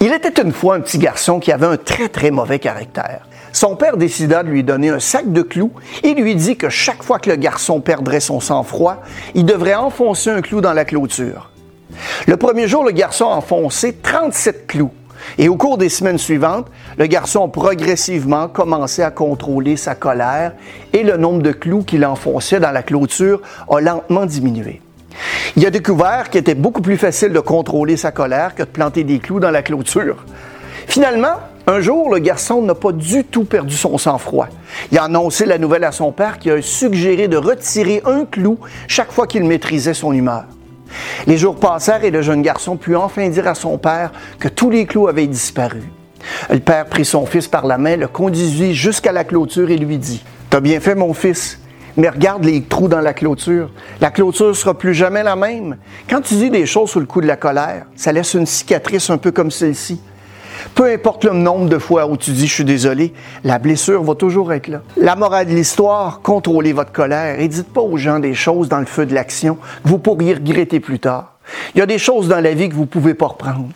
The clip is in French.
Il était une fois un petit garçon qui avait un très très mauvais caractère. Son père décida de lui donner un sac de clous et lui dit que chaque fois que le garçon perdrait son sang-froid, il devrait enfoncer un clou dans la clôture. Le premier jour, le garçon a enfoncé 37 clous. Et au cours des semaines suivantes, le garçon a progressivement commencé à contrôler sa colère et le nombre de clous qu'il enfonçait dans la clôture a lentement diminué. Il a découvert qu'il était beaucoup plus facile de contrôler sa colère que de planter des clous dans la clôture. Finalement, un jour, le garçon n'a pas du tout perdu son sang-froid. Il a annoncé la nouvelle à son père qui a suggéré de retirer un clou chaque fois qu'il maîtrisait son humeur. Les jours passèrent et le jeune garçon put enfin dire à son père que tous les clous avaient disparu. Le père prit son fils par la main, le conduisit jusqu'à la clôture et lui dit T'as bien fait, mon fils, mais regarde les trous dans la clôture. La clôture sera plus jamais la même. Quand tu dis des choses sous le coup de la colère, ça laisse une cicatrice un peu comme celle-ci. Peu importe le nombre de fois où tu dis je suis désolé, la blessure va toujours être là. La morale de l'histoire, contrôlez votre colère et dites pas aux gens des choses dans le feu de l'action que vous pourriez regretter plus tard. Il y a des choses dans la vie que vous pouvez pas reprendre.